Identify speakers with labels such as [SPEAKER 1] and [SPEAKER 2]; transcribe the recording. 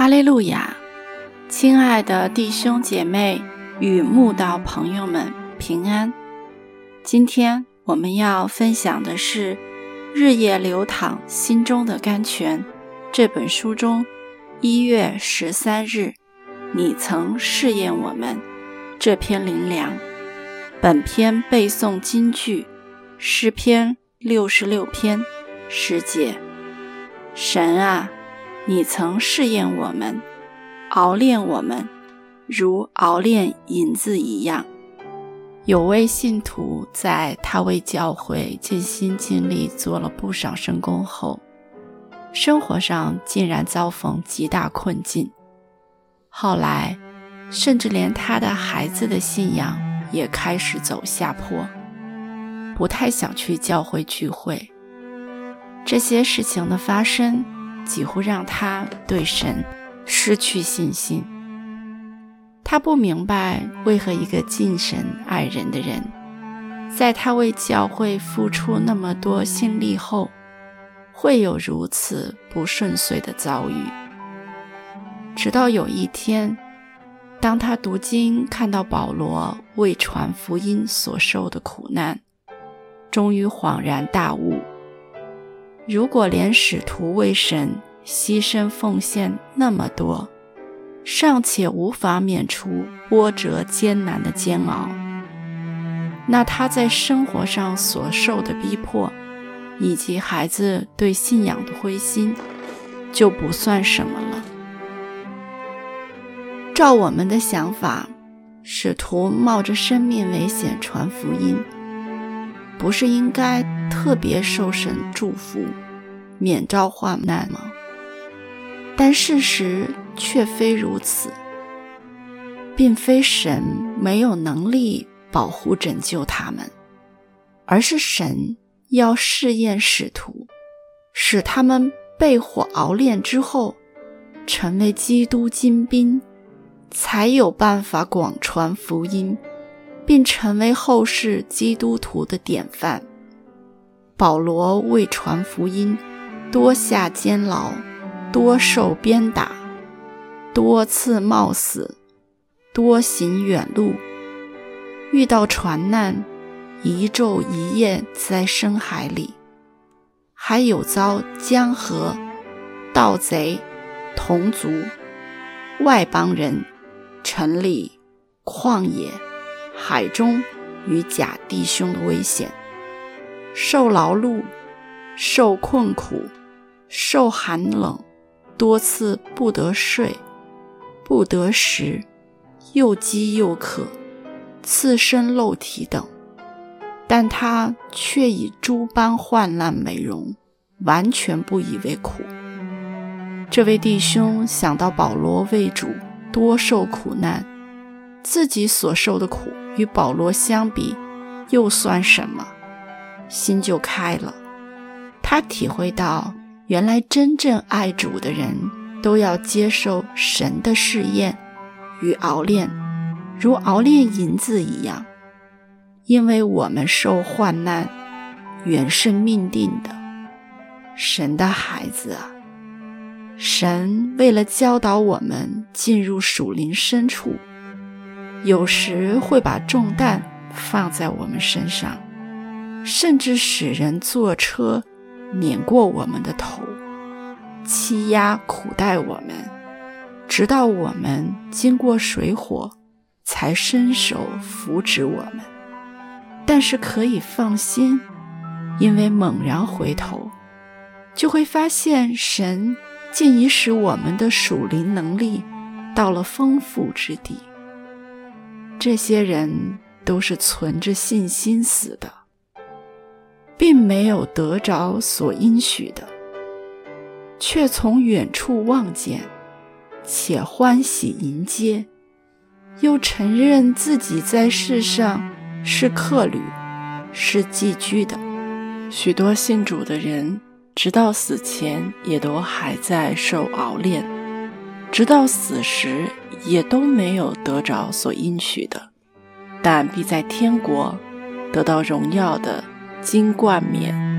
[SPEAKER 1] 哈利路亚，亲爱的弟兄姐妹与慕道朋友们平安。今天我们要分享的是《日夜流淌心中的甘泉》这本书中一月十三日，你曾试验我们这篇灵粮。本篇背诵金句诗篇六十六篇十节。神啊！你曾试验我们，熬炼我们，如熬炼银子一样。有位信徒在他为教会尽心尽力做了不少圣功后，生活上竟然遭逢极大困境。后来，甚至连他的孩子的信仰也开始走下坡，不太想去教会聚会。这些事情的发生。几乎让他对神失去信心。他不明白为何一个敬神爱人的人，在他为教会付出那么多心力后，会有如此不顺遂的遭遇。直到有一天，当他读经看到保罗为传福音所受的苦难，终于恍然大悟。如果连使徒为神牺牲奉献那么多，尚且无法免除波折艰难的煎熬，那他在生活上所受的逼迫，以及孩子对信仰的灰心，就不算什么了。照我们的想法，使徒冒着生命危险传福音。不是应该特别受神祝福，免遭患难吗？但事实却非如此，并非神没有能力保护拯救他们，而是神要试验使徒，使他们被火熬炼之后，成为基督精兵，才有办法广传福音。并成为后世基督徒的典范。保罗为传福音，多下监牢，多受鞭打，多次冒死，多行远路，遇到船难，一昼一夜在深海里，还有遭江河、盗贼、同族、外邦人、城里、旷野。海中与假弟兄的危险，受劳碌，受困苦，受寒冷，多次不得睡，不得食，又饥又渴，刺身肉体等，但他却以诸般患难美容，完全不以为苦。这位弟兄想到保罗为主多受苦难。自己所受的苦与保罗相比，又算什么？心就开了。他体会到，原来真正爱主的人都要接受神的试验与熬炼，如熬炼银子一样。因为我们受患难，原是命定的。神的孩子啊，神为了教导我们进入属灵深处。有时会把重担放在我们身上，甚至使人坐车碾过我们的头，欺压苦待我们，直到我们经过水火，才伸手扶植我们。但是可以放心，因为猛然回头，就会发现神竟已使我们的属灵能力到了丰富之地。这些人都是存着信心死的，并没有得着所应许的，却从远处望见，且欢喜迎接，又承认自己在世上是客旅，是寄居的。许多信主的人，直到死前也都还在受熬炼，直到死时。也都没有得着所应许的，但必在天国得到荣耀的金冠冕。